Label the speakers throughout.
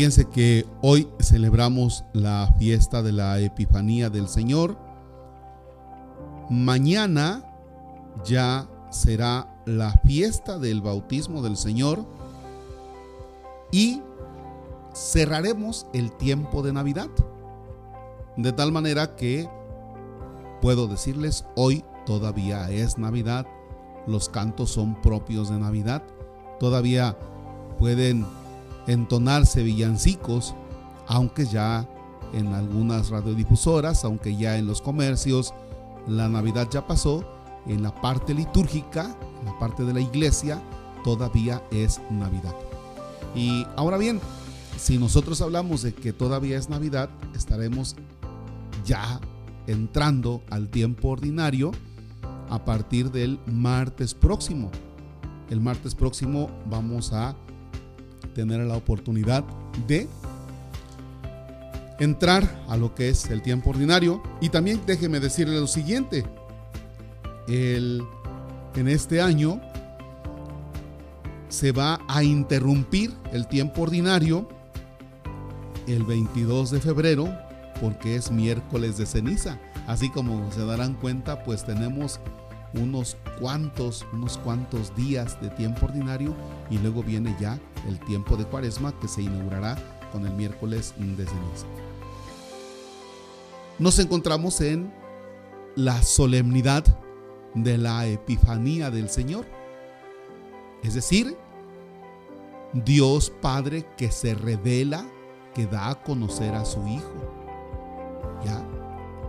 Speaker 1: Fíjense que hoy celebramos la fiesta de la Epifanía del Señor. Mañana ya será la fiesta del bautismo del Señor y cerraremos el tiempo de Navidad. De tal manera que puedo decirles, hoy todavía es Navidad, los cantos son propios de Navidad, todavía pueden entonarse villancicos, aunque ya en algunas radiodifusoras, aunque ya en los comercios, la Navidad ya pasó, en la parte litúrgica, en la parte de la iglesia, todavía es Navidad. Y ahora bien, si nosotros hablamos de que todavía es Navidad, estaremos ya entrando al tiempo ordinario a partir del martes próximo. El martes próximo vamos a tener la oportunidad de entrar a lo que es el tiempo ordinario. Y también déjeme decirle lo siguiente. El, en este año se va a interrumpir el tiempo ordinario el 22 de febrero porque es miércoles de ceniza. Así como se darán cuenta, pues tenemos unos cuantos, unos cuantos días de tiempo ordinario y luego viene ya el tiempo de cuaresma que se inaugurará con el miércoles de ceniza. Nos encontramos en la solemnidad de la Epifanía del Señor. Es decir, Dios Padre que se revela, que da a conocer a su Hijo. ¿Ya?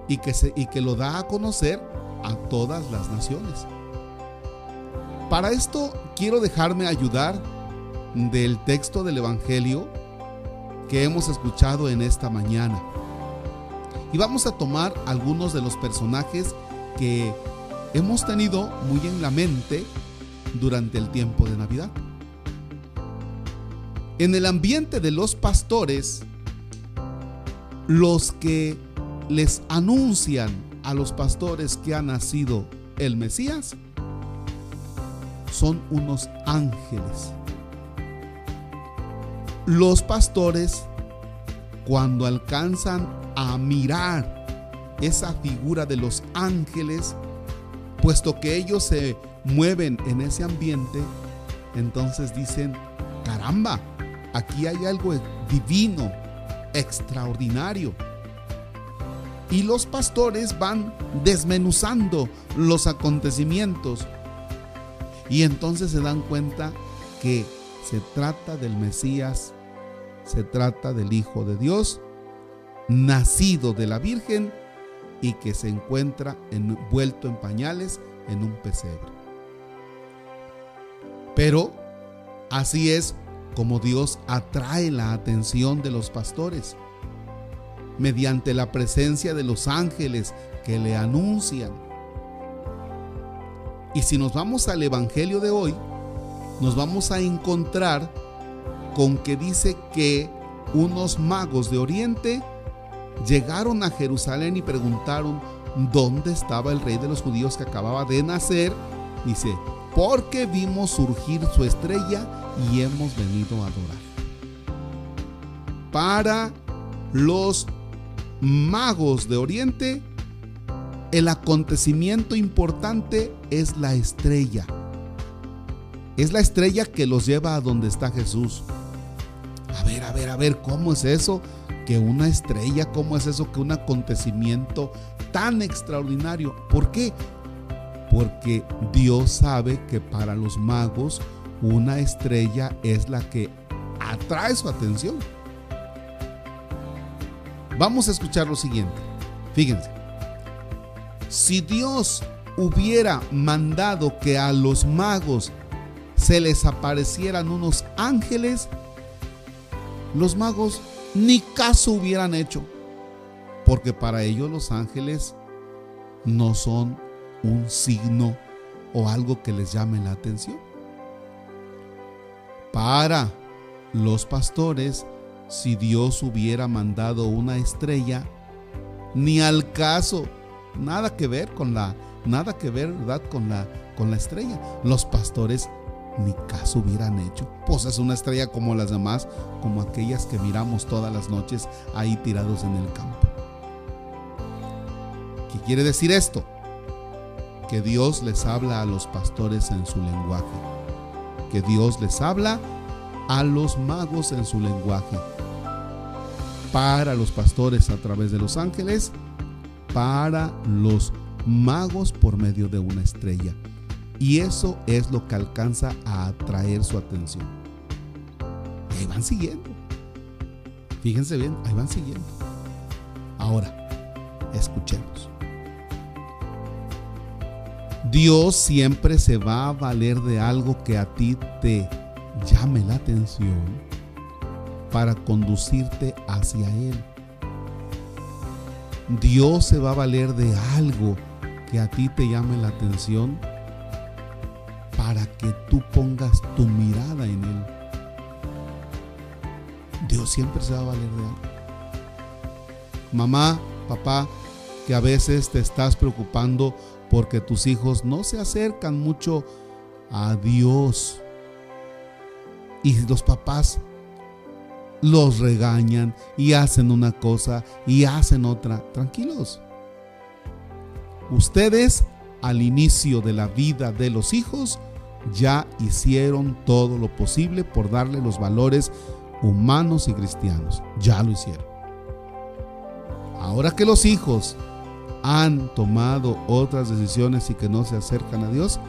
Speaker 1: Y que, se, y que lo da a conocer a todas las naciones. Para esto quiero dejarme ayudar del texto del Evangelio que hemos escuchado en esta mañana. Y vamos a tomar algunos de los personajes que hemos tenido muy en la mente durante el tiempo de Navidad. En el ambiente de los pastores, los que les anuncian a los pastores que ha nacido el Mesías son unos ángeles. Los pastores, cuando alcanzan a mirar esa figura de los ángeles, puesto que ellos se mueven en ese ambiente, entonces dicen, caramba, aquí hay algo divino, extraordinario. Y los pastores van desmenuzando los acontecimientos. Y entonces se dan cuenta que se trata del Mesías, se trata del Hijo de Dios, nacido de la Virgen y que se encuentra envuelto en pañales en un pesebre. Pero así es como Dios atrae la atención de los pastores, mediante la presencia de los ángeles que le anuncian. Y si nos vamos al Evangelio de hoy, nos vamos a encontrar con que dice que unos magos de Oriente llegaron a Jerusalén y preguntaron dónde estaba el rey de los judíos que acababa de nacer. Dice, porque vimos surgir su estrella y hemos venido a adorar. Para los magos de Oriente, el acontecimiento importante es la estrella. Es la estrella que los lleva a donde está Jesús. A ver, a ver, a ver, ¿cómo es eso? Que una estrella, ¿cómo es eso? Que un acontecimiento tan extraordinario. ¿Por qué? Porque Dios sabe que para los magos una estrella es la que atrae su atención. Vamos a escuchar lo siguiente. Fíjense. Si Dios hubiera mandado que a los magos se les aparecieran unos ángeles, los magos ni caso hubieran hecho, porque para ellos los ángeles no son un signo o algo que les llame la atención. Para los pastores, si Dios hubiera mandado una estrella, ni al caso, nada que ver con la, nada que ver, ¿verdad? Con la, con la estrella. Los pastores ni caso hubieran hecho. Pues es una estrella como las demás, como aquellas que miramos todas las noches ahí tirados en el campo. ¿Qué quiere decir esto? Que Dios les habla a los pastores en su lenguaje. Que Dios les habla a los magos en su lenguaje. Para los pastores a través de los ángeles, para los magos por medio de una estrella. Y eso es lo que alcanza a atraer su atención. Y ahí van siguiendo. Fíjense bien, ahí van siguiendo. Ahora, escuchemos. Dios siempre se va a valer de algo que a ti te llame la atención para conducirte hacia Él. Dios se va a valer de algo que a ti te llame la atención para que tú pongas tu mirada en Él. Dios siempre se va a valer de algo. Mamá, papá, que a veces te estás preocupando porque tus hijos no se acercan mucho a Dios. Y los papás los regañan y hacen una cosa y hacen otra. Tranquilos. Ustedes al inicio de la vida de los hijos ya hicieron todo lo posible por darle los valores humanos y cristianos. Ya lo hicieron. Ahora que los hijos han tomado otras decisiones y que no se acercan a Dios,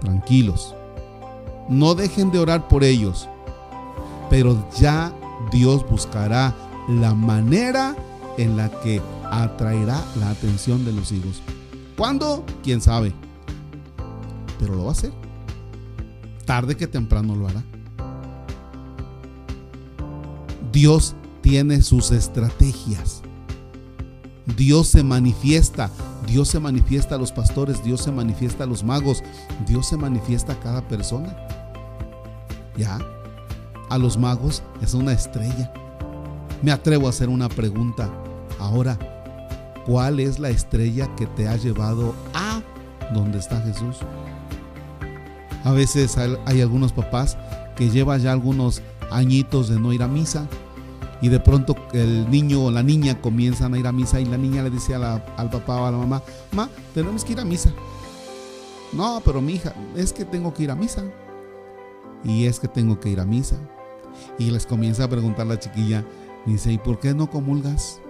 Speaker 1: tranquilos. No dejen de orar por ellos, pero ya Dios buscará la manera en la que atraerá la atención de los hijos. ¿Cuándo? ¿Quién sabe? Pero lo va a hacer. Tarde que temprano lo hará. Dios tiene sus estrategias. Dios se manifiesta, Dios se manifiesta a los pastores, Dios se manifiesta a los magos, Dios se manifiesta a cada persona. ¿Ya? A los magos es una estrella. Me atrevo a hacer una pregunta. Ahora, ¿cuál es la estrella que te ha llevado a donde está Jesús? A veces hay algunos papás que llevan ya algunos añitos de no ir a misa y de pronto el niño o la niña comienzan a ir a misa y la niña le dice al papá o a la mamá, ma, tenemos que ir a misa. No, pero mi hija, es que tengo que ir a misa. Y es que tengo que ir a misa. Y les comienza a preguntar la chiquilla, dice, ¿y por qué no comulgas?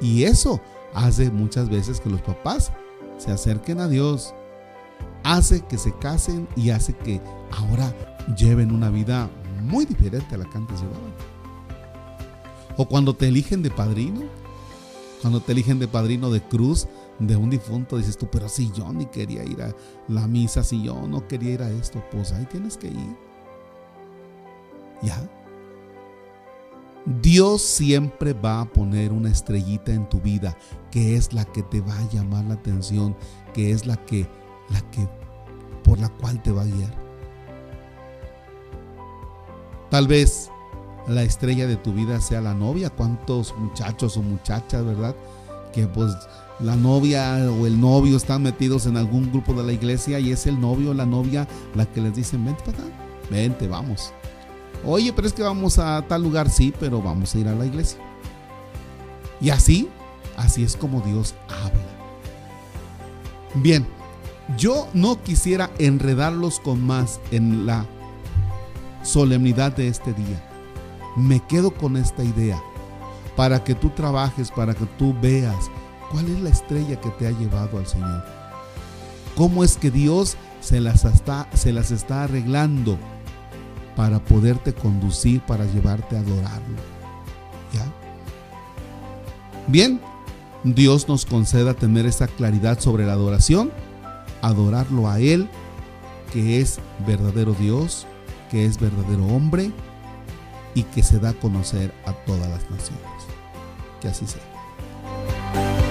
Speaker 1: Y eso hace muchas veces que los papás se acerquen a Dios. Hace que se casen y hace que ahora lleven una vida muy diferente a la que antes llevaban. O cuando te eligen de padrino, cuando te eligen de padrino de cruz de un difunto, dices tú, pero si yo ni quería ir a la misa, si yo no quería ir a esto, pues ahí tienes que ir. ¿Ya? Dios siempre va a poner una estrellita en tu vida que es la que te va a llamar la atención, que es la que, la que, por la cual te va a guiar. Tal vez la estrella de tu vida sea la novia. ¿Cuántos muchachos o muchachas, verdad? Que pues la novia o el novio están metidos en algún grupo de la iglesia y es el novio o la novia la que les dicen, vente para acá, vente, vamos. Oye, pero es que vamos a tal lugar, sí, pero vamos a ir a la iglesia. Y así, así es como Dios habla. Bien, yo no quisiera enredarlos con más en la solemnidad de este día me quedo con esta idea para que tú trabajes, para que tú veas cuál es la estrella que te ha llevado al Señor. Cómo es que Dios se las está, se las está arreglando para poderte conducir, para llevarte a adorarlo. ¿Ya? Bien, Dios nos conceda tener esa claridad sobre la adoración, adorarlo a Él, que es verdadero Dios, que es verdadero hombre y que se da a conocer a todas las naciones. Que así sea.